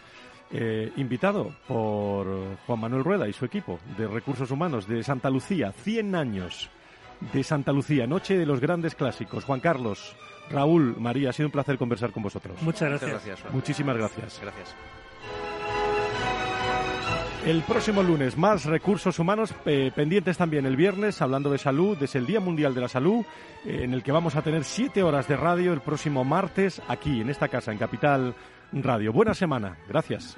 eh, invitado por Juan Manuel Rueda y su equipo de Recursos Humanos de Santa Lucía, 100 años de Santa Lucía, Noche de los Grandes Clásicos. Juan Carlos, Raúl, María, ha sido un placer conversar con vosotros. Muchas gracias. Muchísimas gracias. Gracias. El próximo lunes, más recursos humanos eh, pendientes también el viernes, hablando de salud, desde el Día Mundial de la Salud, eh, en el que vamos a tener siete horas de radio el próximo martes aquí, en esta casa, en Capital Radio. Buena semana. Gracias.